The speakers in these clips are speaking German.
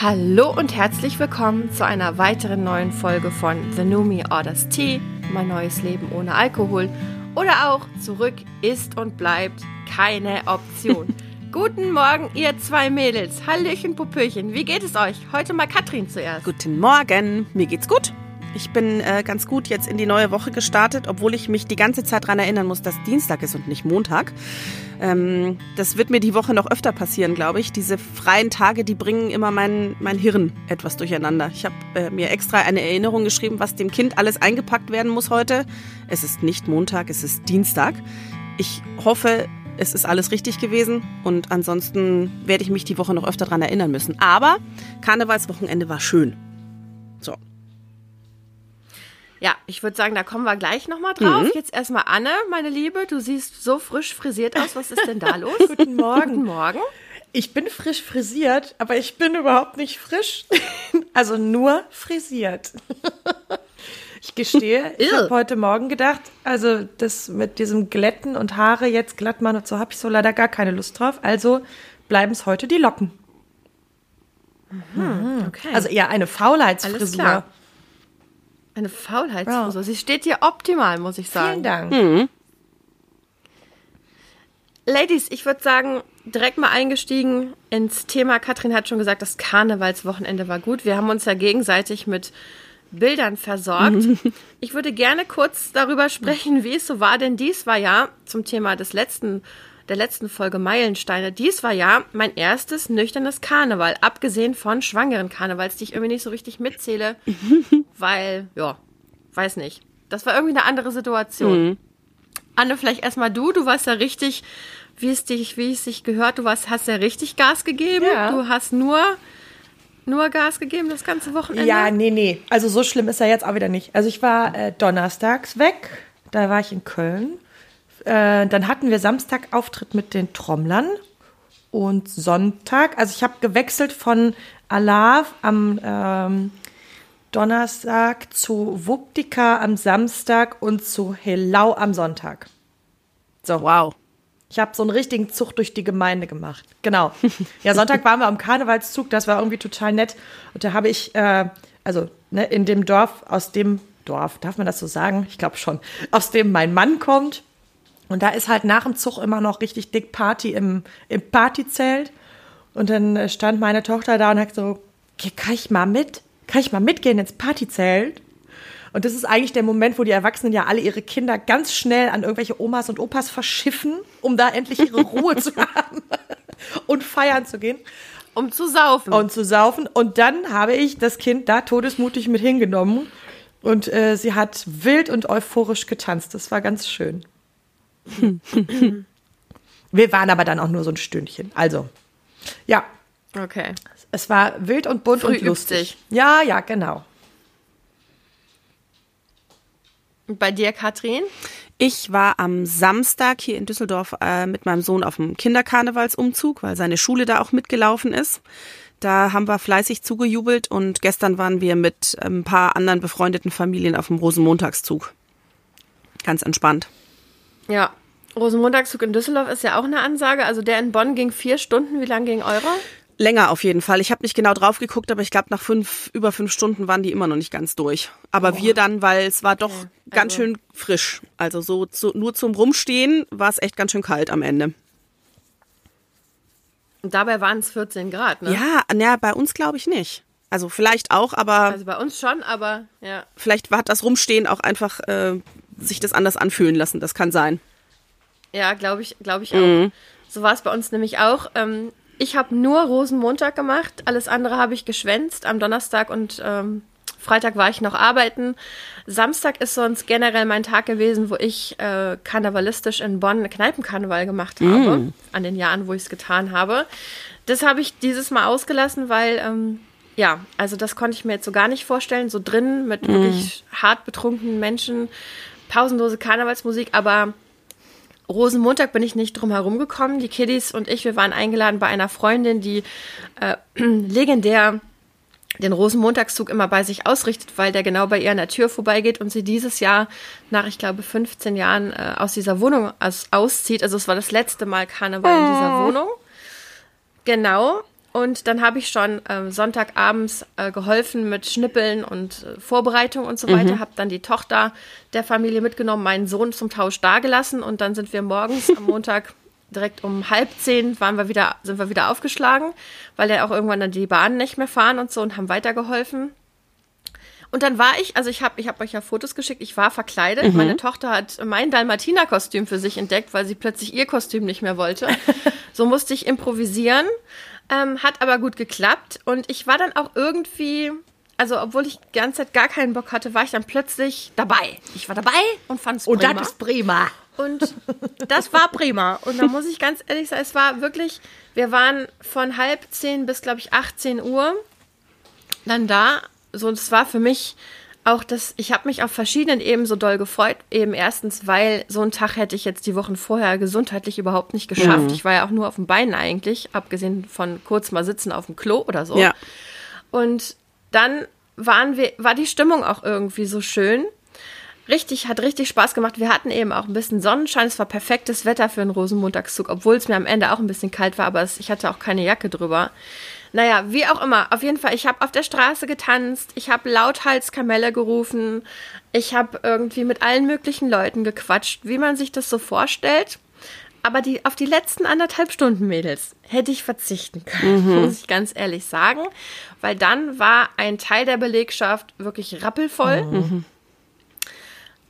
Hallo und herzlich willkommen zu einer weiteren neuen Folge von The Numi Orders Tea, mein neues Leben ohne Alkohol oder auch zurück ist und bleibt keine Option. Guten Morgen, ihr zwei Mädels. Hallöchen, Popöchen. Wie geht es euch? Heute mal Katrin zuerst. Guten Morgen. Mir geht's gut. Ich bin äh, ganz gut jetzt in die neue Woche gestartet, obwohl ich mich die ganze Zeit daran erinnern muss, dass Dienstag ist und nicht Montag. Ähm, das wird mir die Woche noch öfter passieren, glaube ich. Diese freien Tage, die bringen immer mein, mein Hirn etwas durcheinander. Ich habe äh, mir extra eine Erinnerung geschrieben, was dem Kind alles eingepackt werden muss heute. Es ist nicht Montag, es ist Dienstag. Ich hoffe, es ist alles richtig gewesen und ansonsten werde ich mich die Woche noch öfter daran erinnern müssen. Aber Karnevalswochenende war schön. So. Ja, ich würde sagen, da kommen wir gleich nochmal drauf. Mhm. Jetzt erstmal Anne, meine Liebe. Du siehst so frisch frisiert aus. Was ist denn da los? Guten Morgen. Guten Morgen. Ich bin frisch frisiert, aber ich bin überhaupt nicht frisch. Also nur frisiert. Ich gestehe, ich habe heute Morgen gedacht, also das mit diesem Glätten und Haare jetzt glatt machen und so habe ich so leider gar keine Lust drauf. Also bleiben es heute die Locken. Okay. Also eher eine Faulheitsfrisur. Eine Faulheitsfrisur. Sie steht hier optimal, muss ich sagen. Vielen Dank. Ladies, ich würde sagen, direkt mal eingestiegen ins Thema. Katrin hat schon gesagt, das Karnevalswochenende war gut. Wir haben uns ja gegenseitig mit Bildern versorgt. Ich würde gerne kurz darüber sprechen, wie es so war, denn dies war ja zum Thema des letzten, der letzten Folge Meilensteine. Dies war ja mein erstes nüchternes Karneval, abgesehen von schwangeren Karnevals, die ich irgendwie nicht so richtig mitzähle, weil, ja, weiß nicht. Das war irgendwie eine andere Situation. Anne, vielleicht erstmal du. Du warst ja richtig, wie es dich, wie es sich gehört, du warst, hast ja richtig Gas gegeben. Ja. Du hast nur, nur Gas gegeben das ganze Wochenende. Ja, nee, nee. Also so schlimm ist er jetzt auch wieder nicht. Also ich war äh, donnerstags weg, da war ich in Köln. Äh, dann hatten wir Samstag Auftritt mit den Trommlern und Sonntag. Also ich habe gewechselt von Alav am ähm, Donnerstag zu Wuptika am Samstag und zu Helau am Sonntag. So. Wow. Ich habe so einen richtigen Zug durch die Gemeinde gemacht. Genau. Ja, Sonntag waren wir am Karnevalszug, das war irgendwie total nett. Und da habe ich, äh, also ne, in dem Dorf, aus dem Dorf, darf man das so sagen? Ich glaube schon, aus dem mein Mann kommt. Und da ist halt nach dem Zug immer noch richtig dick Party im, im Partyzelt. Und dann äh, stand meine Tochter da und hat so, "Okay, kann ich mal mit? Kann ich mal mitgehen ins Partyzelt? Und das ist eigentlich der Moment, wo die Erwachsenen ja alle ihre Kinder ganz schnell an irgendwelche Omas und Opas verschiffen, um da endlich ihre Ruhe zu haben und feiern zu gehen Um zu saufen. und zu saufen. Und dann habe ich das Kind da todesmutig mit hingenommen. Und äh, sie hat wild und euphorisch getanzt. Das war ganz schön. Wir waren aber dann auch nur so ein Stündchen. Also, ja, okay. es war wild und bunt Früh und lustig. übt Ja, ja, genau. Und bei dir, Katrin? Ich war am Samstag hier in Düsseldorf äh, mit meinem Sohn auf dem Kinderkarnevalsumzug, weil seine Schule da auch mitgelaufen ist. Da haben wir fleißig zugejubelt und gestern waren wir mit ein paar anderen befreundeten Familien auf dem Rosenmontagszug. Ganz entspannt. Ja. Rosenmontagszug in Düsseldorf ist ja auch eine Ansage. Also der in Bonn ging vier Stunden. Wie lang ging eurer? Länger auf jeden Fall. Ich habe nicht genau drauf geguckt, aber ich glaube, nach fünf, über fünf Stunden waren die immer noch nicht ganz durch. Aber wir dann, weil es war doch ganz Also- schön frisch. Also so zu, nur zum Rumstehen war es echt ganz schön kalt am Ende. Und dabei waren es 14 Grad, ne? Ja, na, bei uns glaube ich nicht. Also vielleicht auch, aber Also bei uns schon, aber ja. vielleicht hat das Rumstehen auch einfach äh, sich das anders anfühlen lassen. Das kann sein. Ja, glaube ich, glaube ich auch. So war es bei uns nämlich auch. Ähm, ich habe nur Rosenmontag gemacht, alles andere habe ich geschwänzt. Am Donnerstag und ähm, Freitag war ich noch arbeiten. Samstag ist sonst generell mein Tag gewesen, wo ich äh, karnevalistisch in Bonn Kneipenkarneval gemacht habe, an den Jahren, wo ich es getan habe. Das habe ich dieses Mal ausgelassen, weil ähm, ja, also das konnte ich mir jetzt so gar nicht vorstellen, so drin mit wirklich hart betrunkenen Menschen, pausenlose Karnevalsmusik, aber Rosenmontag bin ich nicht drum herum gekommen. Die Kiddies und ich, wir waren eingeladen bei einer Freundin, die äh, legendär den Rosenmontagszug immer bei sich ausrichtet, weil der genau bei ihr an der Tür vorbeigeht und sie dieses Jahr nach, ich glaube, 15 Jahren äh, aus dieser Wohnung aus, auszieht. Also es war das letzte Mal Karneval in dieser Wohnung. Genau. Und dann habe ich schon ähm, Sonntagabends äh, geholfen mit Schnippeln und äh, Vorbereitung und so weiter. Habe dann die Tochter der Familie mitgenommen, meinen Sohn zum Tausch dagelassen und dann sind wir morgens am Montag direkt um halb zehn waren wir wieder, sind wir wieder aufgeschlagen, weil er auch irgendwann dann die Bahn nicht mehr fahren und so und haben weitergeholfen. Und dann war ich, also ich habe ich hab euch ja Fotos geschickt, ich war verkleidet. Meine Tochter hat mein Dalmatiner-Kostüm für sich entdeckt, weil sie plötzlich ihr Kostüm nicht mehr wollte. so musste ich improvisieren, ähm, hat aber gut geklappt. Und ich war dann auch irgendwie, also obwohl ich die ganze Zeit gar keinen Bock hatte, war ich dann plötzlich dabei. Ich war dabei und fand es Und prima. das ist prima. Und das war prima. Und da muss ich ganz ehrlich sagen, es war wirklich, wir waren von halb zehn bis, glaube ich, 18 Uhr dann da. So, es war für mich auch das, ich habe mich auf verschiedenen Ebenen so doll gefreut. Eben erstens, weil so einen Tag hätte ich jetzt die Wochen vorher gesundheitlich überhaupt nicht geschafft. Ich war ja auch nur auf den Beinen eigentlich, abgesehen von kurz mal sitzen auf dem Klo oder so. Ja. Und dann waren wir, war die Stimmung auch irgendwie so schön. Richtig, hat richtig Spaß gemacht. Wir hatten eben auch ein bisschen Sonnenschein. Es war perfektes Wetter für einen Rosenmontagszug, obwohl es mir am Ende auch ein bisschen kalt war, aber es, ich hatte auch keine Jacke drüber. Naja, wie auch immer. Auf jeden Fall, ich habe auf der Straße getanzt, ich habe lauthals Kamelle gerufen, ich habe irgendwie mit allen möglichen Leuten gequatscht, wie man sich das so vorstellt. Aber die, auf die letzten anderthalb Stunden, Mädels, hätte ich verzichten können, muss ich ganz ehrlich sagen. Weil dann war ein Teil der Belegschaft wirklich rappelvoll.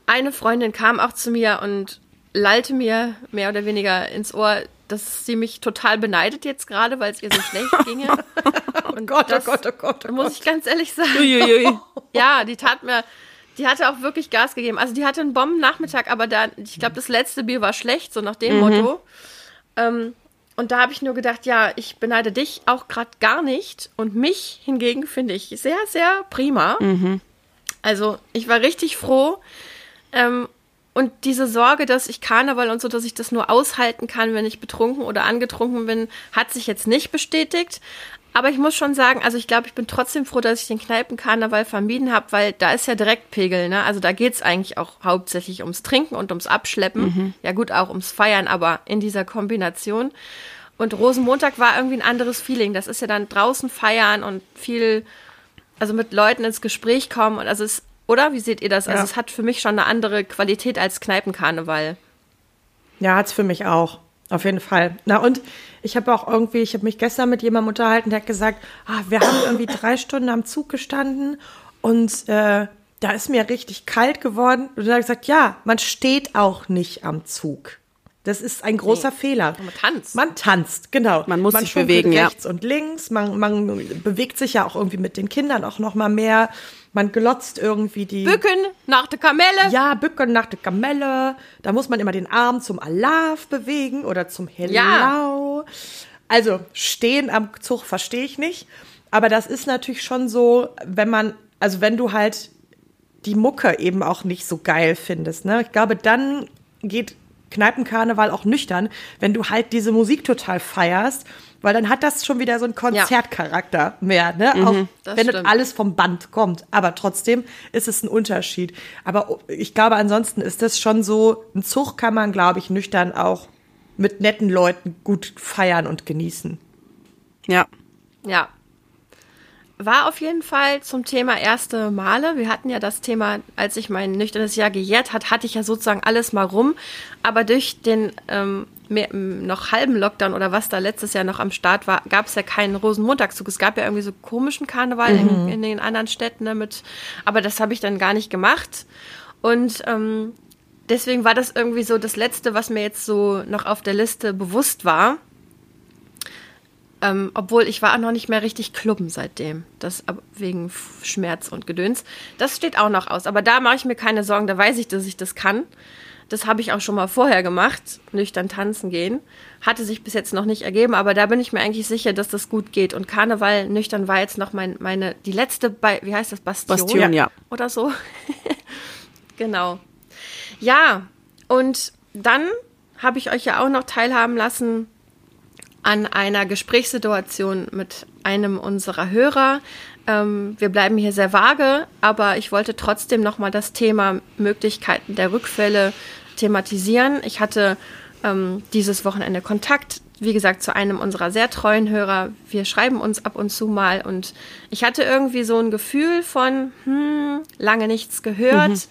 Eine Freundin kam auch zu mir und lallte mir mehr oder weniger ins Ohr, dass sie mich total beneidet jetzt gerade, weil es ihr so schlecht ginge. Und Gott, das oh Gott, oh Gott, oh muss Gott. ich ganz ehrlich sagen. Uiuiui. Ja, die tat mir, die hatte auch wirklich Gas gegeben. Also die hatte einen Bombennachmittag, aber da, ich glaube, das letzte Bier war schlecht, so nach dem Motto. Ähm, und da habe ich nur gedacht, ja, ich beneide dich auch gerade gar nicht. Und mich hingegen finde ich sehr, sehr prima. Also ich war richtig froh. Ähm, und diese Sorge, dass ich Karneval und so, dass ich das nur aushalten kann, wenn ich betrunken oder angetrunken bin, hat sich jetzt nicht bestätigt. Aber ich muss schon sagen, also ich glaube, ich bin trotzdem froh, dass ich den Kneipenkarneval vermieden habe, weil da ist ja Direktpegel, ne? Also da geht's eigentlich auch hauptsächlich ums Trinken und ums Abschleppen. Ja gut, auch ums Feiern, aber in dieser Kombination. Und Rosenmontag war irgendwie ein anderes Feeling. Das ist ja dann draußen feiern und viel, also mit Leuten ins Gespräch kommen. Und also es, oder? Wie seht ihr das? Also Ja. es hat für mich schon eine andere Qualität als Kneipenkarneval. Ja, hat's für mich auch. Auf jeden Fall. Na und ich habe auch irgendwie, ich habe mich gestern mit jemandem unterhalten, der hat gesagt, ah, wir haben irgendwie drei Stunden am Zug gestanden und äh, da ist mir richtig kalt geworden. Und er hat gesagt, ja, man steht auch nicht am Zug. Das ist ein großer Fehler. Man tanzt. Man tanzt, genau. Man muss sich schunkelt bewegen, ja. rechts und links. Man, man bewegt sich ja auch irgendwie mit den Kindern auch noch mal mehr. Man glotzt irgendwie die. Bücken nach der Kamelle. Ja, bücken nach der Kamelle. Da muss man immer den Arm zum Alaf bewegen oder zum Hellau. Also stehen am Zug verstehe ich nicht. Aber das ist natürlich schon so, wenn man, also wenn du halt die Mucke eben auch nicht so geil findest. Ne? Ich glaube, dann geht Kneipenkarneval auch nüchtern, wenn du halt diese Musik total feierst, weil dann hat das schon wieder so einen Konzertcharakter mehr, ne? auch das wenn das stimmt. alles vom Band kommt. Aber trotzdem ist es ein Unterschied. Aber ich glaube, ansonsten ist das schon so, ein Zug kann man, glaube ich, nüchtern auch mit netten Leuten gut feiern und genießen. Ja. Ja. War auf jeden Fall zum Thema erste Male. Wir hatten ja das Thema, als ich mein nüchternes Jahr gejährt hat, hatte ich ja sozusagen alles mal rum. Aber durch den ähm, mehr, noch halben Lockdown oder was da letztes Jahr noch am Start war, gab es ja keinen Rosenmontagszug. Es gab ja irgendwie so komischen Karneval in, in den anderen Städten ne, mit, aber das habe ich dann gar nicht gemacht. Und ähm, deswegen war das irgendwie so das Letzte, was mir jetzt so noch auf der Liste bewusst war. Ähm, obwohl ich war auch noch nicht mehr richtig klubben seitdem. Das wegen Schmerz und Gedöns. Das steht auch noch aus. Aber da mache ich mir keine Sorgen. Da weiß ich, dass ich das kann. Das habe ich auch schon mal vorher gemacht. Nüchtern tanzen gehen. Hatte sich bis jetzt noch nicht ergeben. Aber da bin ich mir eigentlich sicher, dass das gut geht. Und Karneval nüchtern war jetzt noch mein, meine, die letzte, bei, wie heißt das? Bastion? Bastion, ja. Oder so. genau. Ja. Und dann habe ich euch ja auch noch teilhaben lassen an einer Gesprächssituation mit einem unserer Hörer. Ähm, wir bleiben hier sehr vage, aber ich wollte trotzdem nochmal das Thema Möglichkeiten der Rückfälle thematisieren. Ich hatte ähm, dieses Wochenende Kontakt wie gesagt, zu einem unserer sehr treuen Hörer. Wir schreiben uns ab und zu mal und ich hatte irgendwie so ein Gefühl von, hm, lange nichts gehört. Mhm.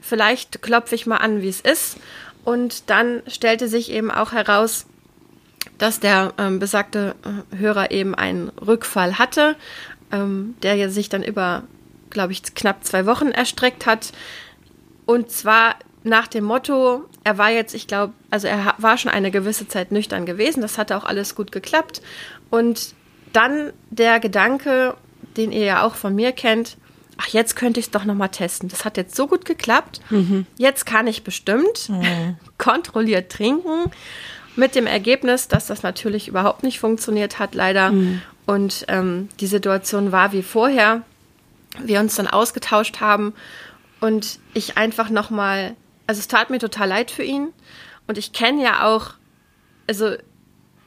Vielleicht klopfe ich mal an, wie es ist. Und dann stellte sich eben auch heraus, dass der ähm, besagte äh, Hörer eben einen Rückfall hatte, ähm, der sich dann über, glaube ich, knapp zwei Wochen erstreckt hat. Und zwar nach dem Motto, er war jetzt, ich glaube, also er war schon eine gewisse Zeit nüchtern gewesen, das hatte auch alles gut geklappt. Und dann der Gedanke, den ihr ja auch von mir kennt, ach, jetzt könnte ich es doch nochmal testen. Das hat jetzt so gut geklappt. Mhm. Jetzt kann ich bestimmt mhm. kontrolliert trinken. Mit dem Ergebnis, dass das natürlich überhaupt nicht funktioniert hat, leider. Mhm. Und ähm, die Situation war wie vorher. Wir uns dann ausgetauscht haben und ich einfach nochmal also es tat mir total leid für ihn. Und ich kenne ja auch, also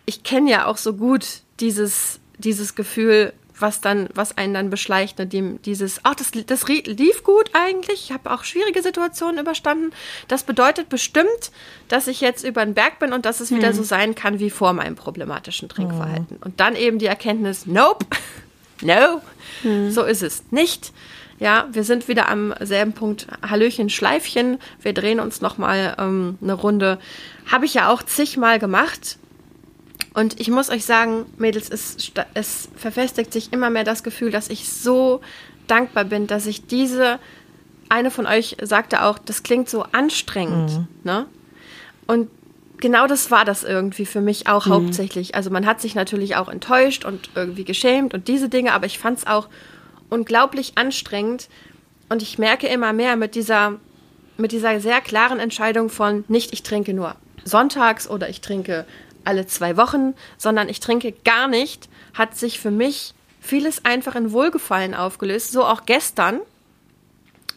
ich kenne ja auch so gut dieses, dieses Gefühl, was dann, was einen dann beschleicht, ne, dem, dieses, ach, das, das lief gut eigentlich, ich habe auch schwierige Situationen überstanden. Das bedeutet bestimmt, dass ich jetzt über den Berg bin und dass es hm. wieder so sein kann wie vor meinem problematischen Trinkverhalten. Hm. Und dann eben die Erkenntnis, nope, no, hm. so ist es nicht. Ja, wir sind wieder am selben Punkt. Hallöchen, Schleifchen. Wir drehen uns nochmal ähm, eine Runde. Habe ich ja auch zigmal gemacht. Und ich muss euch sagen, Mädels, es, es verfestigt sich immer mehr das Gefühl, dass ich so dankbar bin, dass ich diese, eine von euch sagte auch, das klingt so anstrengend. Mhm. Ne? Und genau das war das irgendwie für mich auch mhm. hauptsächlich. Also man hat sich natürlich auch enttäuscht und irgendwie geschämt und diese Dinge, aber ich fand es auch unglaublich anstrengend. Und ich merke immer mehr mit dieser, mit dieser sehr klaren Entscheidung von nicht, ich trinke nur sonntags oder ich trinke alle zwei Wochen, sondern ich trinke gar nicht, hat sich für mich vieles einfach in Wohlgefallen aufgelöst. So auch gestern.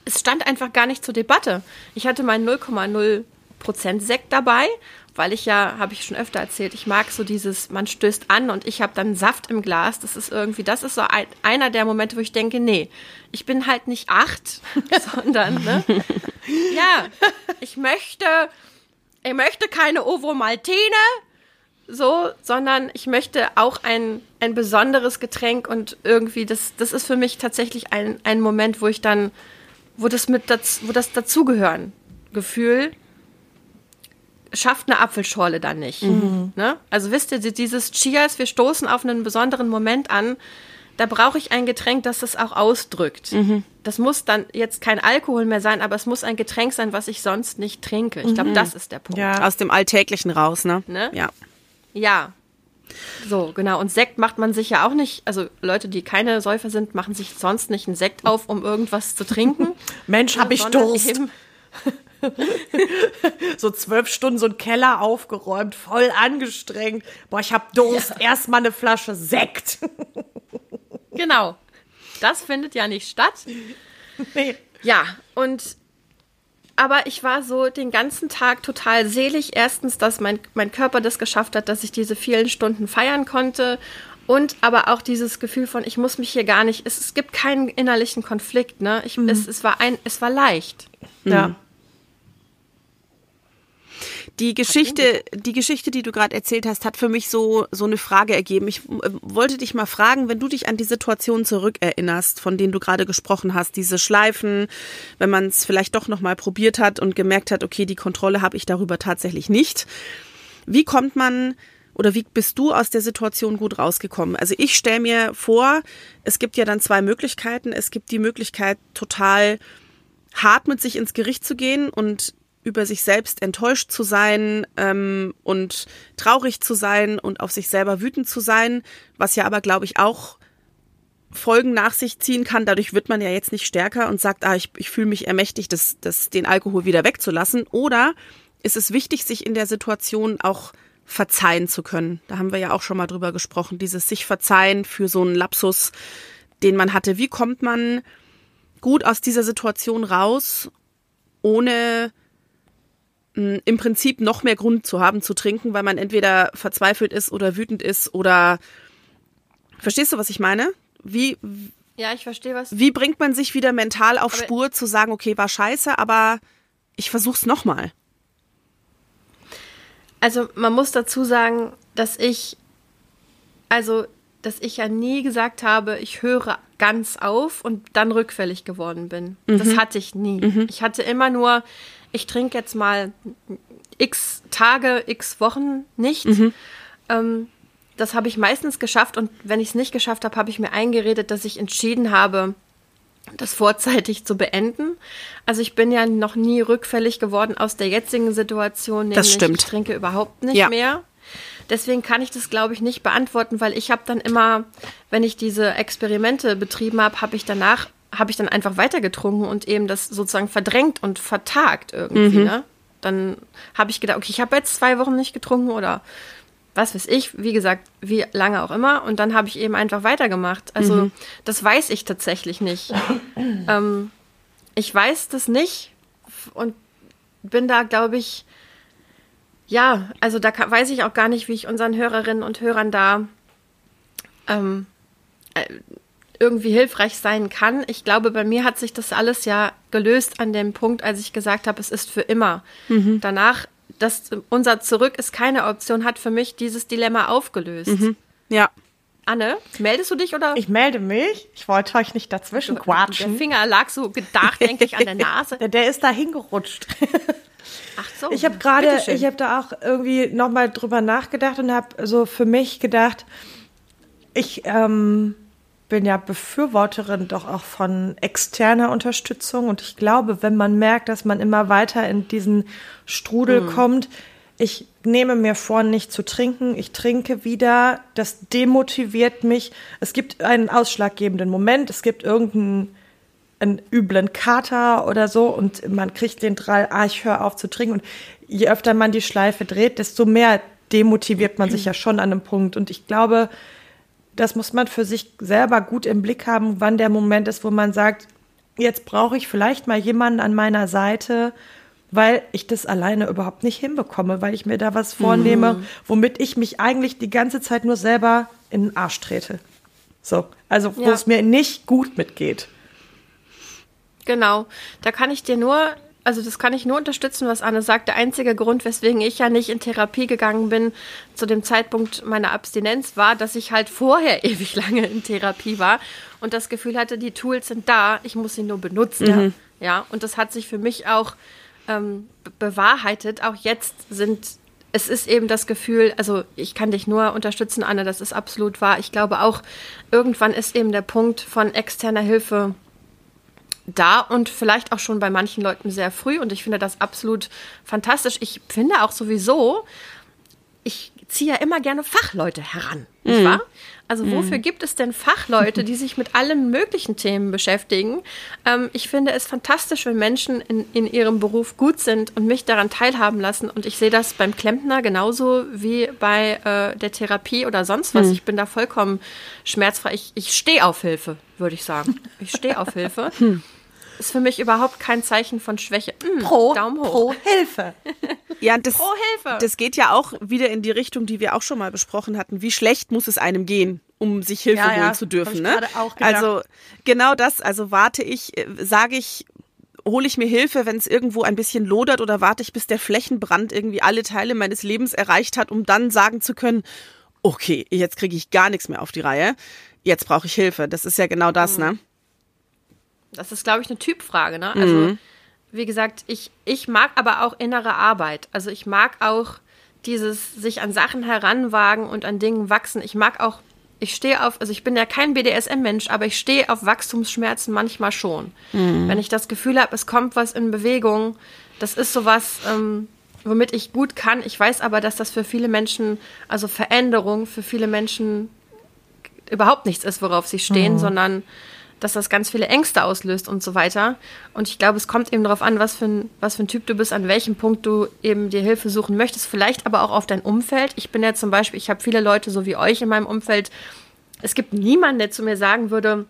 Es stand einfach gar nicht zur Debatte. Ich hatte meinen 0,0% Sekt dabei weil ich ja, habe ich schon öfter erzählt, ich mag so dieses, man stößt an und ich habe dann Saft im Glas. Das ist irgendwie, das ist so ein, einer der Momente, wo ich denke, nee, ich bin halt nicht acht, sondern, ne? Ja, ich möchte, ich möchte keine Ovo Maltine, so, sondern ich möchte auch ein, ein besonderes Getränk und irgendwie, das, das ist für mich tatsächlich ein, ein Moment, wo ich dann, wo das mit, das, wo das dazugehören, Gefühl, schafft eine Apfelschorle dann nicht. Mhm. Ne? Also wisst ihr, dieses Cheers, wir stoßen auf einen besonderen Moment an, da brauche ich ein Getränk, das das auch ausdrückt. Mhm. Das muss dann jetzt kein Alkohol mehr sein, aber es muss ein Getränk sein, was ich sonst nicht trinke. Ich glaube, mhm. das ist der Punkt. Ja. Aus dem Alltäglichen raus, ne? ne? Ja. Ja. So, genau. Und Sekt macht man sich ja auch nicht, also Leute, die keine Säufer sind, machen sich sonst nicht einen Sekt auf, um irgendwas zu trinken. Mensch, hab ich Durst. so zwölf Stunden so ein Keller aufgeräumt, voll angestrengt. Boah, ich hab Durst. Ja. Erstmal eine Flasche Sekt. genau. Das findet ja nicht statt. Nee. Ja, und aber ich war so den ganzen Tag total selig. Erstens, dass mein, mein Körper das geschafft hat, dass ich diese vielen Stunden feiern konnte. Und aber auch dieses Gefühl von, ich muss mich hier gar nicht, es, es gibt keinen innerlichen Konflikt, ne? Ich, mhm. es, es, war ein, es war leicht. Ja. Die Geschichte, die Geschichte, die du gerade erzählt hast, hat für mich so, so eine Frage ergeben. Ich äh, wollte dich mal fragen, wenn du dich an die Situation zurückerinnerst, von denen du gerade gesprochen hast, diese Schleifen, wenn man es vielleicht doch nochmal probiert hat und gemerkt hat, okay, die Kontrolle habe ich darüber tatsächlich nicht. Wie kommt man oder wie bist du aus der Situation gut rausgekommen? Also ich stelle mir vor, es gibt ja dann zwei Möglichkeiten. Es gibt die Möglichkeit, total hart mit sich ins Gericht zu gehen und über sich selbst enttäuscht zu sein ähm, und traurig zu sein und auf sich selber wütend zu sein, was ja aber, glaube ich, auch Folgen nach sich ziehen kann. Dadurch wird man ja jetzt nicht stärker und sagt, ah, ich, ich fühle mich ermächtigt, das, das, den Alkohol wieder wegzulassen. Oder ist es wichtig, sich in der Situation auch verzeihen zu können? Da haben wir ja auch schon mal drüber gesprochen, dieses sich verzeihen für so einen Lapsus, den man hatte. Wie kommt man gut aus dieser Situation raus, ohne im Prinzip noch mehr Grund zu haben zu trinken, weil man entweder verzweifelt ist oder wütend ist oder verstehst du, was ich meine? Wie ja, ich verstehe was. Wie bringt man sich wieder mental auf aber Spur zu sagen, okay, war scheiße, aber ich versuch's nochmal? Also man muss dazu sagen, dass ich, also, dass ich ja nie gesagt habe, ich höre ganz auf und dann rückfällig geworden bin. Mhm. Das hatte ich nie. Mhm. Ich hatte immer nur, ich trinke jetzt mal x Tage, x Wochen nicht. Mhm. Ähm, das habe ich meistens geschafft und wenn ich es nicht geschafft habe, habe ich mir eingeredet, dass ich entschieden habe, das vorzeitig zu beenden. Also ich bin ja noch nie rückfällig geworden aus der jetzigen Situation, nämlich das stimmt. ich trinke überhaupt nicht ja. mehr. Deswegen kann ich das, glaube ich, nicht beantworten, weil ich habe dann immer, wenn ich diese Experimente betrieben habe, habe ich danach, habe ich dann einfach weitergetrunken und eben das sozusagen verdrängt und vertagt irgendwie. Mhm. Ne? Dann habe ich gedacht, okay, ich habe jetzt zwei Wochen nicht getrunken oder was weiß ich, wie gesagt, wie lange auch immer. Und dann habe ich eben einfach weitergemacht. Also mhm. das weiß ich tatsächlich nicht. ähm, ich weiß das nicht und bin da, glaube ich, ja, also da kann, weiß ich auch gar nicht, wie ich unseren Hörerinnen und Hörern da ähm, äh, irgendwie hilfreich sein kann. Ich glaube, bei mir hat sich das alles ja gelöst an dem Punkt, als ich gesagt habe, es ist für immer. Mhm. Danach das unser Zurück ist keine Option, hat für mich dieses Dilemma aufgelöst. Mhm. Ja. Anne, meldest du dich oder? Ich melde mich. Ich wollte euch nicht dazwischen quatschen. Der Finger lag so gedacht, denke ich, an der Nase. der, der ist da hingerutscht. Ach so. Ich habe gerade, ich habe da auch irgendwie nochmal drüber nachgedacht und habe so für mich gedacht, ich ähm, bin ja Befürworterin doch auch von externer Unterstützung. Und ich glaube, wenn man merkt, dass man immer weiter in diesen Strudel mhm. kommt, ich nehme mir vor, nicht zu trinken, ich trinke wieder, das demotiviert mich. Es gibt einen ausschlaggebenden Moment, es gibt irgendeinen einen üblen Kater oder so und man kriegt den Drall, ah, ich höre auf zu trinken. Und je öfter man die Schleife dreht, desto mehr demotiviert man sich ja schon an einem Punkt. Und ich glaube, das muss man für sich selber gut im Blick haben, wann der Moment ist, wo man sagt, jetzt brauche ich vielleicht mal jemanden an meiner Seite, weil ich das alleine überhaupt nicht hinbekomme, weil ich mir da was vornehme, mhm. womit ich mich eigentlich die ganze Zeit nur selber in den Arsch trete. So, also wo ja. es mir nicht gut mitgeht. Genau, da kann ich dir nur also das kann ich nur unterstützen, was Anne sagt. Der einzige Grund, weswegen ich ja nicht in Therapie gegangen bin zu dem Zeitpunkt meiner Abstinenz, war, dass ich halt vorher ewig lange in Therapie war und das Gefühl hatte, die Tools sind da, ich muss sie nur benutzen. Mhm. Ja, und das hat sich für mich auch ähm, bewahrheitet. Auch jetzt sind es ist eben das Gefühl, also ich kann dich nur unterstützen, Anne, das ist absolut wahr. Ich glaube auch, irgendwann ist eben der Punkt von externer Hilfe da und vielleicht auch schon bei manchen Leuten sehr früh. Und ich finde das absolut fantastisch. Ich finde auch sowieso, ich ziehe ja immer gerne Fachleute heran, nicht mhm. wahr? Also wofür mhm. gibt es denn Fachleute, die sich mit allen möglichen Themen beschäftigen? Ähm, ich finde es fantastisch, wenn Menschen in, in ihrem Beruf gut sind und mich daran teilhaben lassen. Und ich sehe das beim Klempner genauso wie bei äh, der Therapie oder sonst was. Mhm. Ich bin da vollkommen schmerzfrei. Ich, ich stehe auf Hilfe, würde ich sagen. Ich stehe auf Hilfe. Ist für mich überhaupt kein Zeichen von Schwäche. Mm, pro, Daumen hoch. Pro Hilfe. ja, das, pro Hilfe. Das geht ja auch wieder in die Richtung, die wir auch schon mal besprochen hatten. Wie schlecht muss es einem gehen, um sich Hilfe ja, holen ja, zu dürfen? Ne? Also genau das. Also warte ich, äh, sage ich hole ich mir Hilfe, wenn es irgendwo ein bisschen lodert oder warte ich, bis der Flächenbrand irgendwie alle Teile meines Lebens erreicht hat, um dann sagen zu können, okay, jetzt kriege ich gar nichts mehr auf die Reihe, jetzt brauche ich Hilfe. Das ist ja genau das, mhm. ne? Das ist, glaube ich, eine Typfrage. Ne? Also, mhm. wie gesagt, ich, ich mag aber auch innere Arbeit. Also, ich mag auch dieses sich an Sachen heranwagen und an Dingen wachsen. Ich mag auch, ich stehe auf, also ich bin ja kein BDSM-Mensch, aber ich stehe auf Wachstumsschmerzen manchmal schon. Mhm. Wenn ich das Gefühl habe, es kommt was in Bewegung, das ist sowas, ähm, womit ich gut kann. Ich weiß aber, dass das für viele Menschen, also Veränderung für viele Menschen überhaupt nichts ist, worauf sie stehen, mhm. sondern dass das ganz viele Ängste auslöst und so weiter. Und ich glaube, es kommt eben darauf an, was für, ein, was für ein Typ du bist, an welchem Punkt du eben dir Hilfe suchen möchtest. Vielleicht aber auch auf dein Umfeld. Ich bin ja zum Beispiel, ich habe viele Leute so wie euch in meinem Umfeld. Es gibt niemanden, der zu mir sagen würde,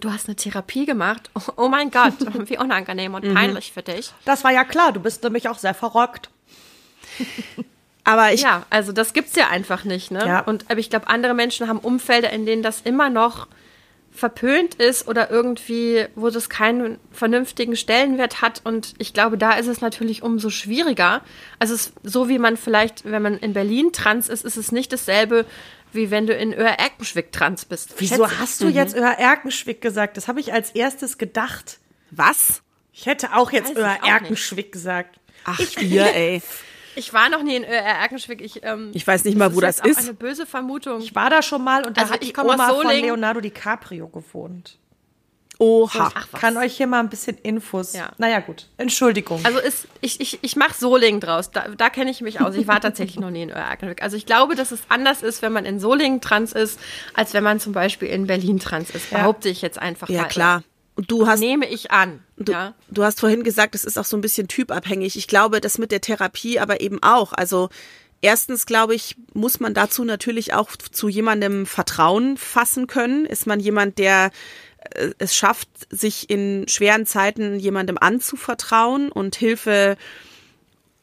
du hast eine Therapie gemacht. Oh, oh mein Gott, wie unangenehm und mhm. peinlich für dich. Das war ja klar, du bist nämlich auch sehr verrockt. Aber ich. Ja, also das gibt es ja einfach nicht, ne? Ja. Und aber ich glaube, andere Menschen haben Umfelder, in denen das immer noch verpönt ist oder irgendwie, wo das keinen vernünftigen Stellenwert hat. Und ich glaube, da ist es natürlich umso schwieriger. Also es, so wie man vielleicht, wenn man in Berlin trans ist, ist es nicht dasselbe, wie wenn du in Öhr-Erkenschwick trans bist. Wieso Schätze. hast du mhm. jetzt Öhr-Erkenschwick gesagt? Das habe ich als erstes gedacht. Was? Ich hätte auch jetzt Öhr-Erkenschwick gesagt. Ach, ich, wir, ey. Ich war noch nie in Erkenschwick. Ich, ähm, ich weiß nicht mal, wo das ist. Das ist eine böse Vermutung. Ich war da schon mal und da also hat die Oma von Leonardo DiCaprio gewohnt. Oha. Ach, kann euch hier mal ein bisschen Infos. Ja. Naja, gut. Entschuldigung. Also ist, ich, ich, ich mache Solingen draus. Da, da kenne ich mich aus. Ich war tatsächlich noch nie in Erkenschwick. Also ich glaube, dass es anders ist, wenn man in Solingen trans ist, als wenn man zum Beispiel in Berlin trans ist. Behaupte ja. ich jetzt einfach ja, mal. Ja, klar. Du hast, nehme ich an. Du, ja? du hast vorhin gesagt, es ist auch so ein bisschen typabhängig. Ich glaube, das mit der Therapie aber eben auch. Also erstens, glaube ich, muss man dazu natürlich auch zu jemandem Vertrauen fassen können. Ist man jemand, der äh, es schafft, sich in schweren Zeiten jemandem anzuvertrauen und Hilfe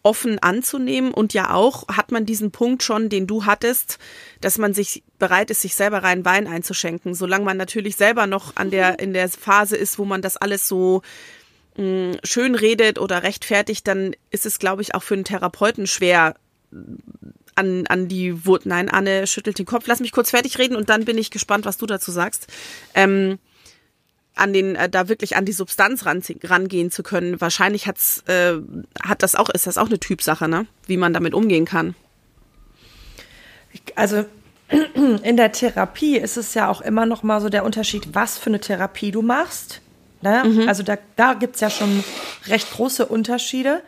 offen anzunehmen und ja auch hat man diesen Punkt schon, den du hattest, dass man sich bereit ist, sich selber rein Wein einzuschenken, solange man natürlich selber noch an der in der Phase ist, wo man das alles so mh, mm, schön redet oder rechtfertigt, dann ist es glaube ich auch für einen Therapeuten schwer an, an die Wut. Nein, Anne schüttelt den Kopf. Lass mich kurz fertig reden und dann bin ich gespannt, was du dazu sagst. Ähm, an den äh, da wirklich an die Substanz ran, rangehen zu können. Wahrscheinlich hat's äh, hat das auch ist das auch eine Typsache, ne? Wie man damit umgehen kann. Also in der Therapie ist es ja auch immer noch mal so der Unterschied, was für eine Therapie du machst. Ne? Mhm. Also da, da gibt es ja schon recht große Unterschiede.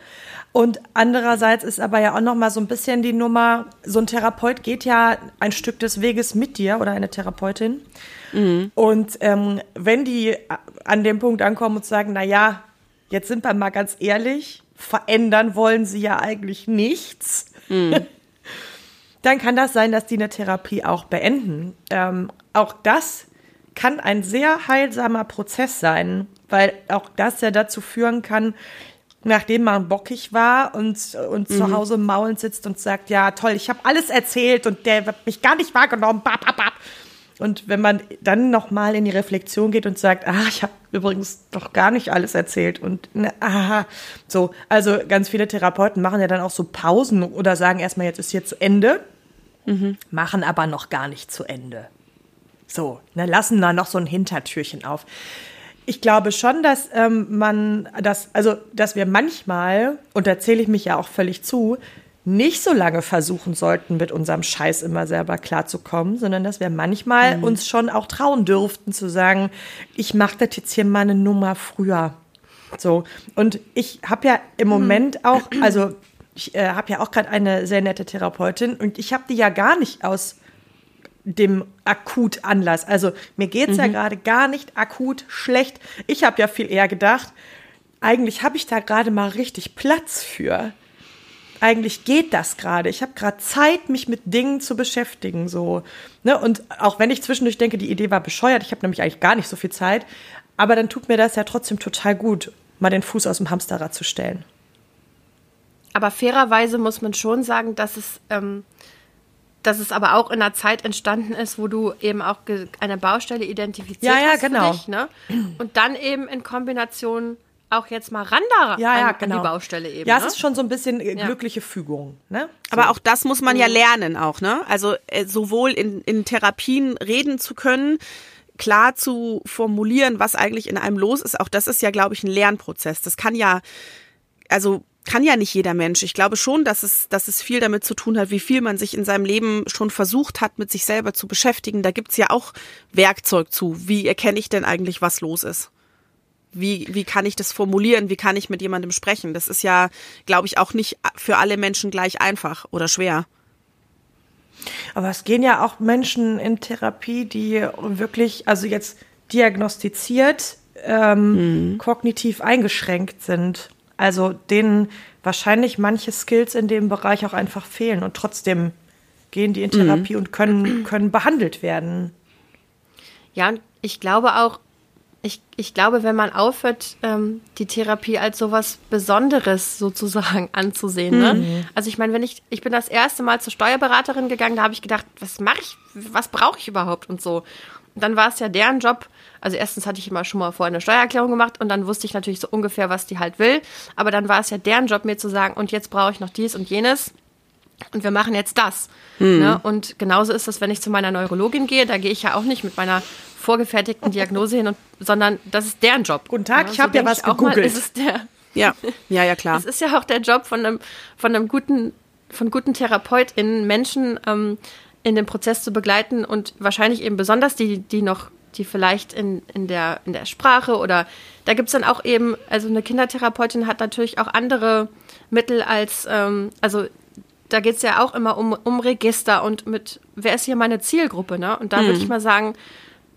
Und andererseits ist aber ja auch noch mal so ein bisschen die Nummer, so ein Therapeut geht ja ein Stück des Weges mit dir oder eine Therapeutin. Mhm. Und ähm, wenn die an dem Punkt ankommen und sagen, na ja, jetzt sind wir mal ganz ehrlich, verändern wollen sie ja eigentlich nichts, mhm. dann kann das sein, dass die eine Therapie auch beenden. Ähm, auch das kann ein sehr heilsamer Prozess sein, weil auch das ja dazu führen kann, nachdem man bockig war und, und mhm. zu Hause maulend sitzt und sagt, ja toll, ich habe alles erzählt und der hat mich gar nicht wahrgenommen, bap, bap, bap. Und wenn man dann nochmal in die Reflexion geht und sagt, ah, ich habe übrigens doch gar nicht alles erzählt und ne, aha, so, also ganz viele Therapeuten machen ja dann auch so Pausen oder sagen erstmal, jetzt ist hier zu Ende, mhm. machen aber noch gar nicht zu Ende. So, ne, lassen da noch so ein Hintertürchen auf. Ich glaube schon, dass ähm, man das, also dass wir manchmal, und da zähle ich mich ja auch völlig zu, nicht so lange versuchen sollten, mit unserem Scheiß immer selber klarzukommen, sondern dass wir manchmal mhm. uns schon auch trauen dürften zu sagen, ich mache das jetzt hier mal eine Nummer früher. So. Und ich habe ja im mhm. Moment auch, also ich äh, habe ja auch gerade eine sehr nette Therapeutin und ich habe die ja gar nicht aus dem akut Anlass. Also mir geht's mhm. ja gerade gar nicht akut schlecht. Ich habe ja viel eher gedacht, eigentlich habe ich da gerade mal richtig Platz für eigentlich geht das gerade. Ich habe gerade Zeit, mich mit Dingen zu beschäftigen. So. Ne? Und auch wenn ich zwischendurch denke, die Idee war bescheuert, ich habe nämlich eigentlich gar nicht so viel Zeit, aber dann tut mir das ja trotzdem total gut, mal den Fuß aus dem Hamsterrad zu stellen. Aber fairerweise muss man schon sagen, dass es, ähm, dass es aber auch in einer Zeit entstanden ist, wo du eben auch eine Baustelle identifiziert ja, ja, hast. Genau. Dich, ne? Und dann eben in Kombination auch jetzt mal ran da ja, ja, an, genau. an die Baustelle eben. Ja, es ne? ist schon so ein bisschen äh, glückliche Fügung. Ne? So. Aber auch das muss man ja mhm. lernen auch, ne? Also äh, sowohl in, in Therapien reden zu können, klar zu formulieren, was eigentlich in einem los ist, auch das ist ja, glaube ich, ein Lernprozess. Das kann ja, also kann ja nicht jeder Mensch. Ich glaube schon, dass es, dass es viel damit zu tun hat, wie viel man sich in seinem Leben schon versucht hat, mit sich selber zu beschäftigen. Da gibt's ja auch Werkzeug zu. Wie erkenne ich denn eigentlich, was los ist? wie, wie kann ich das formulieren, wie kann ich mit jemandem sprechen. Das ist ja, glaube ich, auch nicht für alle Menschen gleich einfach oder schwer. Aber es gehen ja auch Menschen in Therapie, die wirklich, also jetzt diagnostiziert, ähm, mhm. kognitiv eingeschränkt sind. Also denen wahrscheinlich manche Skills in dem Bereich auch einfach fehlen und trotzdem gehen die in Therapie mhm. und können, können behandelt werden. Ja, und ich glaube auch, ich, ich glaube, wenn man aufhört, ähm, die Therapie als sowas Besonderes sozusagen anzusehen. Ne? Mhm. Also ich meine, wenn ich, ich bin das erste Mal zur Steuerberaterin gegangen, da habe ich gedacht, was mache ich, was brauche ich überhaupt und so. Dann war es ja deren Job. Also erstens hatte ich immer schon mal vorher eine Steuererklärung gemacht und dann wusste ich natürlich so ungefähr, was die halt will. Aber dann war es ja deren Job, mir zu sagen, und jetzt brauche ich noch dies und jenes. Und wir machen jetzt das. Hm. Ne? Und genauso ist das, wenn ich zu meiner Neurologin gehe. Da gehe ich ja auch nicht mit meiner vorgefertigten Diagnose hin, und, sondern das ist deren Job. Guten Tag, Ne? ich habe ja was auch mal, gegoogelt. ist es der, Ja, ja, ja, klar. es ist ja auch der Job von einem, von einem guten, von guten TherapeutInnen, Menschen ähm, in dem Prozess zu begleiten und wahrscheinlich eben besonders die, die noch, die vielleicht in, in, der, in der Sprache oder da gibt's dann auch eben, also eine Kindertherapeutin hat natürlich auch andere Mittel als, ähm, also da geht's ja auch immer um, um Register und mit, wer ist hier meine Zielgruppe, ne? Und da würde ich mal sagen,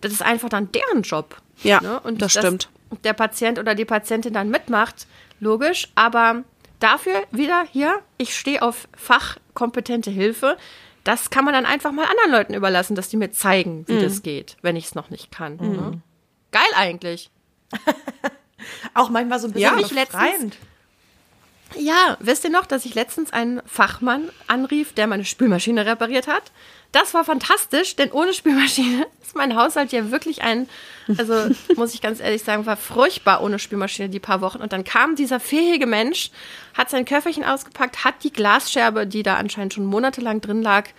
das ist einfach dann deren Job. Ja, ne? Und das stimmt. Der Patient oder die Patientin dann mitmacht, logisch, aber dafür wieder hier, ich stehe auf fachkompetente Hilfe. Das kann man dann einfach mal anderen Leuten überlassen, dass die mir zeigen, Mhm. wie das geht, wenn ich es noch nicht kann. Ne? Geil eigentlich. Auch manchmal so ein Ja, bisschen ich letztens-. Ja, wisst ihr noch, dass ich letztens einen Fachmann anrief, der meine Spülmaschine repariert hat? Das war fantastisch, denn ohne Spülmaschine ist mein Haushalt ja wirklich ein, also muss ich ganz ehrlich sagen, war furchtbar ohne Spülmaschine die paar Wochen. Und dann kam dieser fähige Mensch, hat sein Köfferchen ausgepackt, hat die Glasscherbe, die da anscheinend schon monatelang drin lag,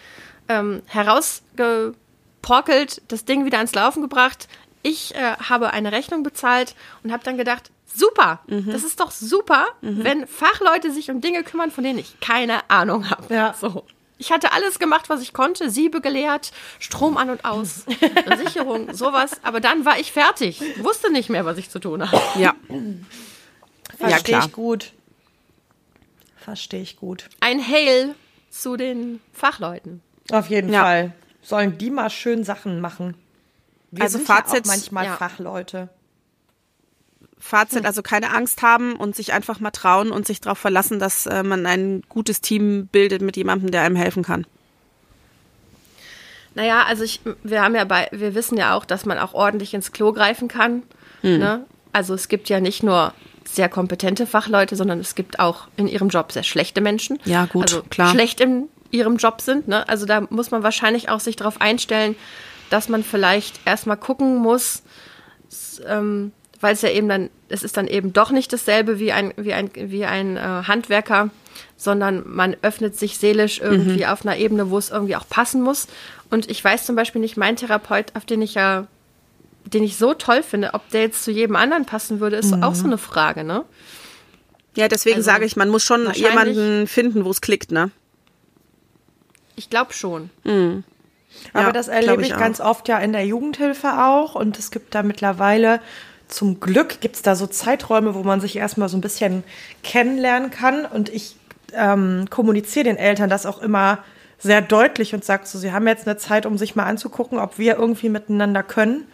ähm, herausgeporkelt, das Ding wieder ans Laufen gebracht. Ich äh, habe eine Rechnung bezahlt und habe dann gedacht, super, das ist doch super, wenn Fachleute sich um Dinge kümmern, von denen ich keine Ahnung habe. Ja. So. Ich hatte alles gemacht, was ich konnte, Siebe geleert, Strom an und aus, Sicherung, sowas. Aber dann war ich fertig, wusste nicht mehr, was ich zu tun habe. Ja. Verstehe klar. ich gut. Verstehe ich gut. Ein Hail zu den Fachleuten. Auf jeden Ja. Fall. Sollen die mal schön Sachen machen. Wir Also sind Fazit- ja auch manchmal ja. Fachleute. Fazit, also keine Angst haben und sich einfach mal trauen und sich darauf verlassen, dass äh, man ein gutes Team bildet mit jemandem, der einem helfen kann. Naja, also ich, wir haben ja bei, wir wissen ja auch, dass man auch ordentlich ins Klo greifen kann. Ne? Also es gibt ja nicht nur sehr kompetente Fachleute, sondern es gibt auch in ihrem Job sehr schlechte Menschen. Ja, gut, also klar. schlecht in ihrem Job sind. Ne? Also da muss man wahrscheinlich auch sich darauf einstellen, dass man vielleicht erstmal gucken muss, ähm, weil es ja eben dann, es ist dann eben doch nicht dasselbe wie ein, wie ein, wie ein äh, Handwerker, sondern man öffnet sich seelisch irgendwie auf einer Ebene, wo es irgendwie auch passen muss. Und ich weiß zum Beispiel nicht, mein Therapeut, auf den ich ja, den ich so toll finde, ob der jetzt zu jedem anderen passen würde, ist auch so eine Frage, ne? Ja, deswegen Also, sage ich, man muss schon jemanden finden, wo es klickt, ne? Ich glaube schon. Aber Ja, das erlebe ich ich ganz oft ja in der Jugendhilfe auch. Und es gibt da mittlerweile, zum Glück gibt es da so Zeiträume, wo man sich erstmal so ein bisschen kennenlernen kann. Und ich ähm, kommuniziere den Eltern das auch immer sehr deutlich und sage so, sie haben jetzt eine Zeit, um sich mal anzugucken, ob wir irgendwie miteinander können.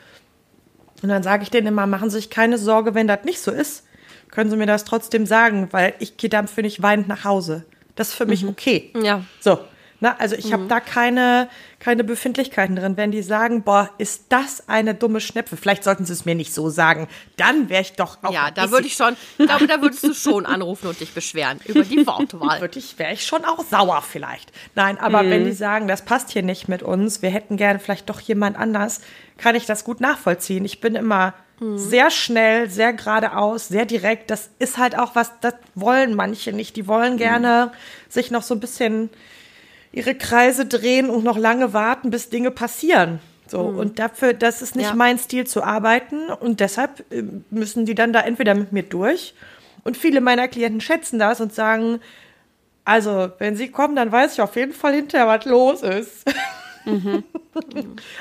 Und dann sage ich denen immer, machen Sie sich keine Sorge, wenn das nicht so ist, können Sie mir das trotzdem sagen, weil ich gehe dann, finde ich, weinend nach Hause. Das ist für mich okay. Ja. So, na, also ich habe da keine, keine Befindlichkeiten drin. Wenn die sagen, boah, ist das eine dumme Schnepfe, vielleicht sollten sie es mir nicht so sagen, dann wäre ich doch auch Ja, da würde ich schon, glaube, da würdest du schon anrufen und dich beschweren über die Wortwahl. würde ich, wäre ich schon auch sauer vielleicht. Nein, aber wenn die sagen, das passt hier nicht mit uns, wir hätten gerne vielleicht doch jemand anders, kann ich das gut nachvollziehen. Ich bin immer sehr schnell, sehr geradeaus, sehr direkt. Das ist halt auch was, das wollen manche nicht. Die wollen gerne sich noch so ein bisschen ihre Kreise drehen und noch lange warten, bis Dinge passieren. So, und dafür, das ist nicht Ja. mein Stil zu arbeiten und deshalb äh, müssen die dann da entweder mit mir durch und viele meiner Klienten schätzen das und sagen, also, wenn sie kommen, dann weiß ich auf jeden Fall hinterher, was los ist.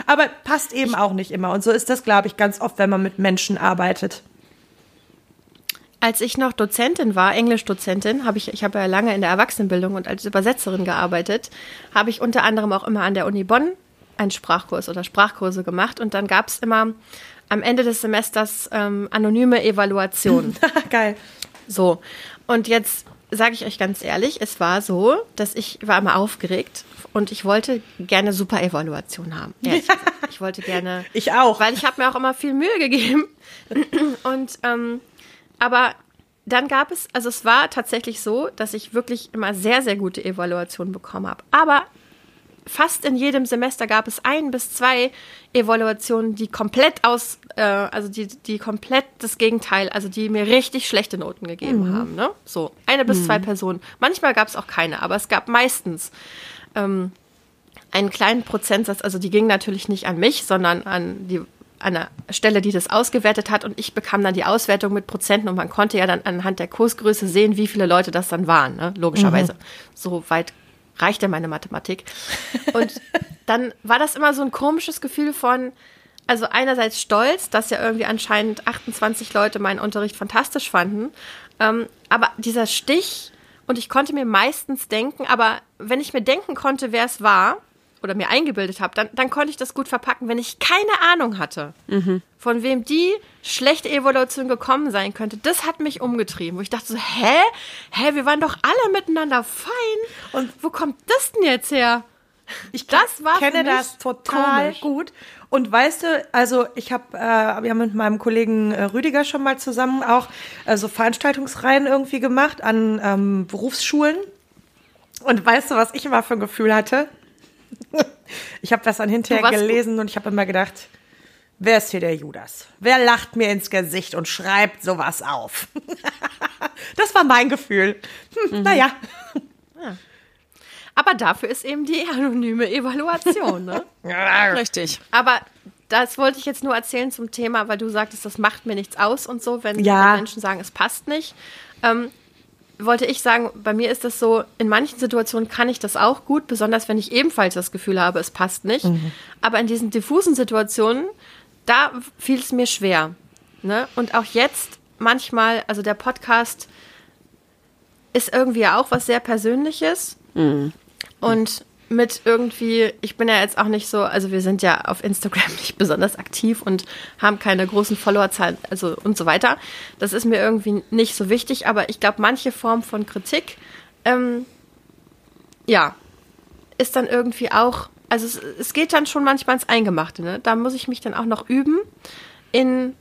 Aber passt eben auch nicht immer. Und so ist das, glaube ich, ganz oft, wenn man mit Menschen arbeitet. Als ich noch Dozentin war, Englischdozentin, habe ich, ich habe ja lange in der Erwachsenenbildung und als Übersetzerin gearbeitet, habe ich unter anderem auch immer an der Uni Bonn einen Sprachkurs oder Sprachkurse gemacht und dann gab es immer am Ende des Semesters ähm, anonyme Evaluationen. Geil. So, und jetzt sage ich euch ganz ehrlich, es war so, dass ich war immer aufgeregt und ich wollte gerne super Evaluation haben. gesagt. Ich wollte gerne Ich auch. weil ich habe mir auch immer viel Mühe gegeben. Und ähm, aber dann gab es, also es war tatsächlich so, dass ich wirklich immer sehr, sehr gute Evaluationen bekommen habe. Aber fast in jedem Semester gab es ein bis zwei Evaluationen, die komplett aus, äh, also die, die komplett das Gegenteil, also die mir richtig schlechte Noten gegeben mhm. haben. Ne? So, eine bis mhm. zwei Personen. Manchmal gab es auch keine, aber es gab meistens ähm, einen kleinen Prozentsatz, also die ging natürlich nicht an mich, sondern an die an der Stelle, die das ausgewertet hat und ich bekam dann die Auswertung mit Prozenten und man konnte ja dann anhand der Kursgröße sehen, wie viele Leute das dann waren, ne? logischerweise. Mhm. So weit reichte meine Mathematik. Und dann war das immer so ein komisches Gefühl von, also einerseits stolz, dass ja irgendwie anscheinend 28 Leute meinen Unterricht fantastisch fanden, ähm, aber dieser Stich, und ich konnte mir meistens denken, aber wenn ich mir denken konnte, wer es war, oder mir eingebildet habe, dann, dann konnte ich das gut verpacken. Wenn ich keine Ahnung hatte, mhm. von wem die schlechte Evolution gekommen sein könnte, das hat mich umgetrieben. Wo ich dachte so, hä? Hä, wir waren doch alle miteinander fein. Und wo kommt das denn jetzt her? Ich das war kenne das total komisch. gut. Und weißt du, also ich habe, äh, wir haben mit meinem Kollegen äh, Rüdiger schon mal zusammen auch äh, so Veranstaltungsreihen irgendwie gemacht an ähm, Berufsschulen. Und weißt du, was ich immer für ein Gefühl hatte? Ich habe das dann hinterher gelesen und ich habe immer gedacht, wer ist hier der Judas? Wer lacht mir ins Gesicht und schreibt sowas auf? das war mein Gefühl. Hm, mhm. Naja. Ja. Aber dafür ist eben die anonyme Evaluation, ne? Richtig. Aber das wollte ich jetzt nur erzählen zum Thema, weil du sagtest, das macht mir nichts aus und so, wenn, ja. Menschen sagen, es passt nicht. Ähm, wollte ich sagen, bei mir ist das so, in manchen Situationen kann ich das auch gut, besonders wenn ich ebenfalls das Gefühl habe, es passt nicht. Mhm. Aber in diesen diffusen Situationen, da fiel es mir schwer. Ne? Und auch jetzt manchmal, also der Podcast ist irgendwie auch was sehr Persönliches. Mhm. Und mit irgendwie, ich bin ja jetzt auch nicht so, also wir sind ja auf Instagram nicht besonders aktiv und haben keine großen Followerzahlen, also und so weiter. Das ist mir irgendwie nicht so wichtig, aber ich glaube, manche Form von Kritik, ähm, ja, ist dann irgendwie auch, also es, es geht dann schon manchmal ins Eingemachte, ne? Da muss ich mich dann auch noch üben in,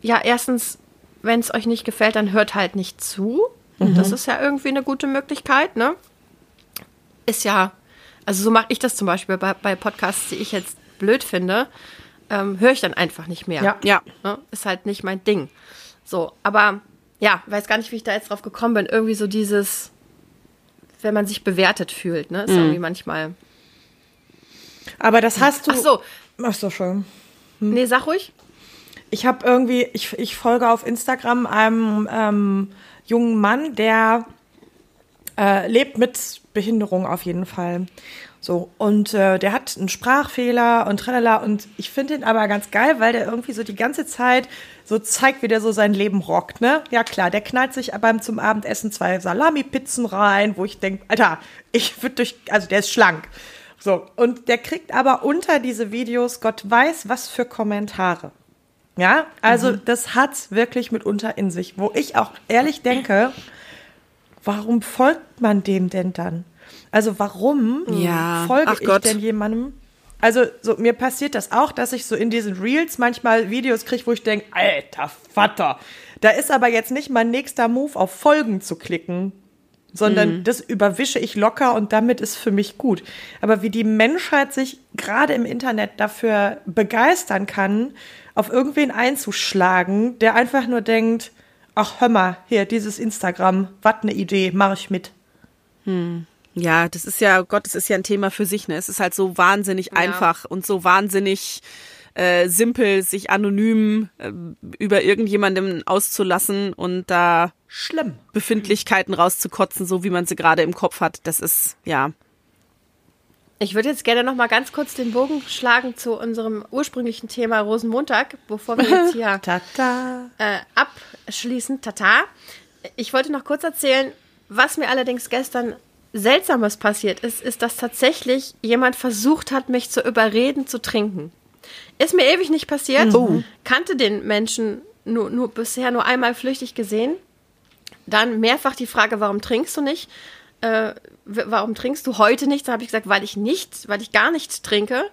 ja, erstens, wenn es euch nicht gefällt, dann hört halt nicht zu. Mhm. Das ist ja irgendwie eine gute Möglichkeit, ne? Ist ja, also so mache ich das zum Beispiel bei, bei Podcasts, die ich jetzt blöd finde, ähm, höre ich dann einfach nicht mehr. Ja. ja. Ne? Ist halt nicht mein Ding. So, aber ja, weiß gar nicht, wie ich da jetzt drauf gekommen bin. Irgendwie so dieses, wenn man sich bewertet fühlt, ne? Ist mhm. irgendwie manchmal. Aber das hast du. Ach so. Ach so, schon. Hm. Nee, sag ruhig. Ich habe irgendwie, ich, ich folge auf Instagram einem ähm, jungen Mann, der äh, lebt mit Behinderung auf jeden Fall. So, und äh, der hat einen Sprachfehler und tralala. Und ich finde ihn aber ganz geil, weil der irgendwie so die ganze Zeit so zeigt, wie der so sein Leben rockt, ne? Ja klar, der knallt sich beim zum Abendessen zwei Salami-Pizzen rein, wo ich denke, Alter, ich würde durch, also der ist schlank. So, und der kriegt aber unter diese Videos Gott weiß was für Kommentare. Ja, also mhm. das hat's wirklich mitunter in sich, wo ich auch ehrlich denke, warum folgt man dem denn dann? Also warum ja. folge Ach ich Gott. denn jemandem? Also so, mir passiert das auch, dass ich so in diesen Reels manchmal Videos kriege, wo ich denke, alter Vater, da ist aber jetzt nicht mein nächster Move auf Folgen zu klicken, sondern mhm. das überwische ich locker und damit ist für mich gut. Aber wie die Menschheit sich gerade im Internet dafür begeistern kann, auf irgendwen einzuschlagen, der einfach nur denkt, ach hör mal, hier, dieses Instagram, was eine Idee, mache ich mit. Hm. Ja, das ist ja, Gott, das ist ja ein Thema für sich, ne? Es ist halt so wahnsinnig ja. einfach und so wahnsinnig äh, simpel, sich anonym äh, über irgendjemandem auszulassen und da schlimm Befindlichkeiten rauszukotzen, so wie man sie gerade im Kopf hat. Das ist, ja. Ich würde jetzt gerne noch mal ganz kurz den Bogen schlagen zu unserem ursprünglichen Thema Rosenmontag, bevor wir jetzt hier Tata. Äh, abschließen. Tata. Ich wollte noch kurz erzählen, was mir allerdings gestern Seltsames passiert ist, ist, dass tatsächlich jemand versucht hat, mich zu überreden, zu trinken. Ist mir ewig nicht passiert. Mhm. Kannte den Menschen nur, nur bisher nur einmal flüchtig gesehen. Dann mehrfach die Frage, warum trinkst du nicht? Äh, warum trinkst du heute nichts? Da habe ich gesagt, weil ich nicht, weil ich gar nichts trinke.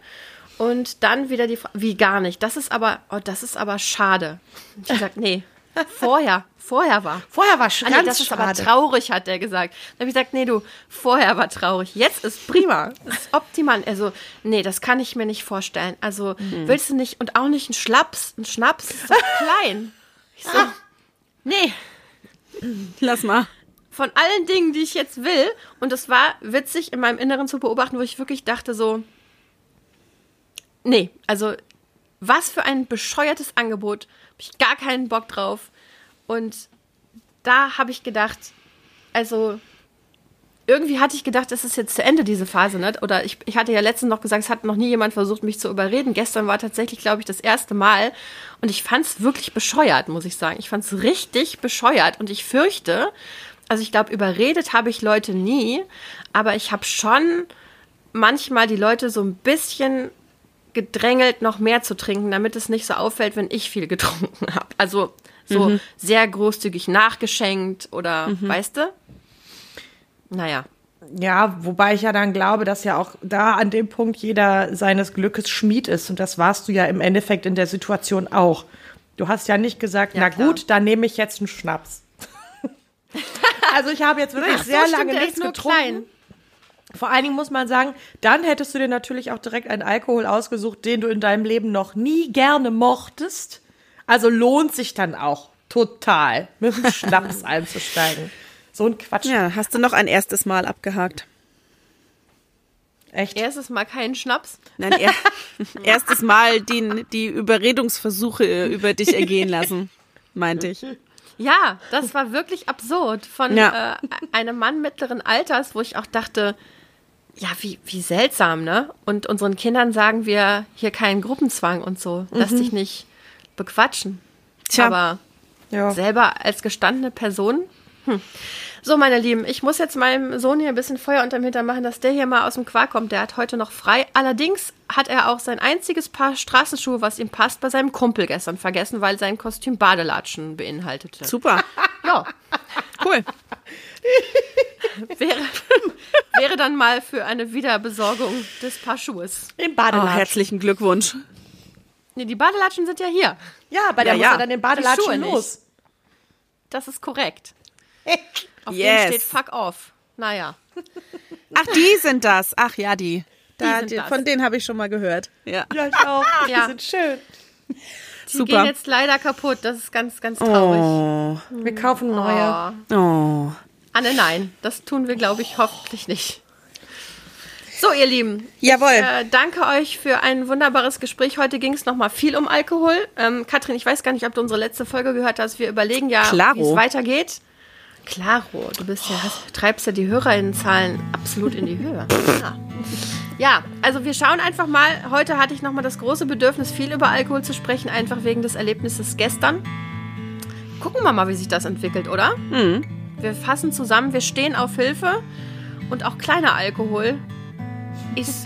Und dann wieder die Frage, wie gar nicht? Das ist aber, oh, das ist aber schade. Ich habe gesagt, nee, vorher, vorher war. Vorher war Ah, ganz nee, das ist aber schade. traurig, hat der gesagt. Dann habe ich gesagt, nee, du, vorher war traurig. Jetzt ist prima. Das ist optimal. Also, nee, das kann ich mir nicht vorstellen. Also, willst du nicht, und auch nicht ein Schlaps, ein Schnaps, ist doch klein. Ich so, nee, Lass mal. Von allen Dingen, die ich jetzt will, und das war witzig in meinem Inneren zu beobachten, wo ich wirklich dachte so, nee, also was für ein bescheuertes Angebot, habe ich gar keinen Bock drauf. Und da habe ich gedacht, also irgendwie hatte ich gedacht, es ist jetzt zu Ende, diese Phase, ne? Oder ich, ich hatte ja letztens noch gesagt, es hat noch nie jemand versucht, mich zu überreden. Gestern war tatsächlich, glaube ich, das erste Mal. Und ich fand es wirklich bescheuert, muss ich sagen. Ich fand es richtig bescheuert. Und ich fürchte, also ich glaube, überredet habe ich Leute nie, aber ich habe schon manchmal die Leute so ein bisschen gedrängelt, noch mehr zu trinken, damit es nicht so auffällt, wenn ich viel getrunken habe. Also so sehr großzügig nachgeschenkt oder, weißt du? Naja. Ja, wobei ich ja dann glaube, dass ja auch da an dem Punkt jeder seines Glückes Schmied ist. Und das warst du ja im Endeffekt in der Situation auch. Du hast ja nicht gesagt, Ja, na klar. gut, dann nehme ich jetzt einen Schnaps. Also ich habe jetzt wirklich Ach sehr stimmt, lange der nichts getrunken. klein. Vor allen Dingen muss man sagen, dann hättest du dir natürlich auch direkt einen Alkohol ausgesucht, den du in deinem Leben noch nie gerne mochtest. Also lohnt sich dann auch total, mit dem Schnaps einzusteigen. So ein Quatsch. Ja, hast du noch ein erstes Mal abgehakt? Echt? Erstes Mal keinen Schnaps. Nein, er, erstes Mal die, die Überredungsversuche äh, über dich ergehen lassen, meinte ich. Ja, das war wirklich absurd von Ja. äh, einem Mann mittleren Alters, wo ich auch dachte, ja, wie, wie seltsam, ne? Und unseren Kindern sagen wir hier keinen Gruppenzwang und so. Lass dich nicht bequatschen. Tja. Aber Ja. selber als gestandene Person. Hm. So, meine Lieben, ich muss jetzt meinem Sohn hier ein bisschen Feuer unterm Hintern machen, dass der hier mal aus dem Quark kommt. Der hat heute noch frei. Allerdings hat er auch sein einziges Paar Straßenschuhe, was ihm passt, bei seinem Kumpel gestern vergessen, weil sein Kostüm Badelatschen beinhaltete. Super, Ja, cool. wäre, wäre dann mal für eine Wiederbesorgung des Paar Schuhes. Im Oh, Badelatschen. herzlichen Glückwunsch. Nee, die Badelatschen sind ja hier. ja, bei der Ja, muss ja. er dann den Die Schuhe Badelatschen nicht. los. Das ist korrekt. Auf Yes. dem steht Fuck off. Naja. Ach, die sind das. Ach ja, die. Da, die von denen habe ich schon mal gehört. Ja. Ja, ich auch. Ja. Die sind schön. Die Super. gehen jetzt leider kaputt. Das ist ganz, ganz traurig. Oh. Wir kaufen neue. Oh. Oh. Anne, nein. Das tun wir, glaube ich, hoffentlich nicht. So, ihr Lieben. Jawohl. Ich, äh, danke euch für ein wunderbares Gespräch. Heute ging es nochmal viel um Alkohol. Ähm, Katrin, ich weiß gar nicht, ob du unsere letzte Folge gehört hast. Wir überlegen ja, wie es weitergeht. Klaro, du bist ja, hast, treibst ja die Hörerinnenzahlen absolut in die Höhe. Ja. ja, also wir schauen einfach mal. Heute hatte ich nochmal das große Bedürfnis, viel über Alkohol zu sprechen, einfach wegen des Erlebnisses gestern. Gucken wir mal, wie sich das entwickelt, oder? Wir fassen zusammen, wir stehen auf Hilfe und auch kleiner Alkohol ist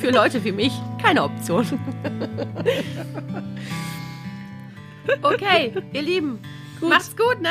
für Leute wie mich keine Option. Okay, ihr Lieben, macht's gut, ne?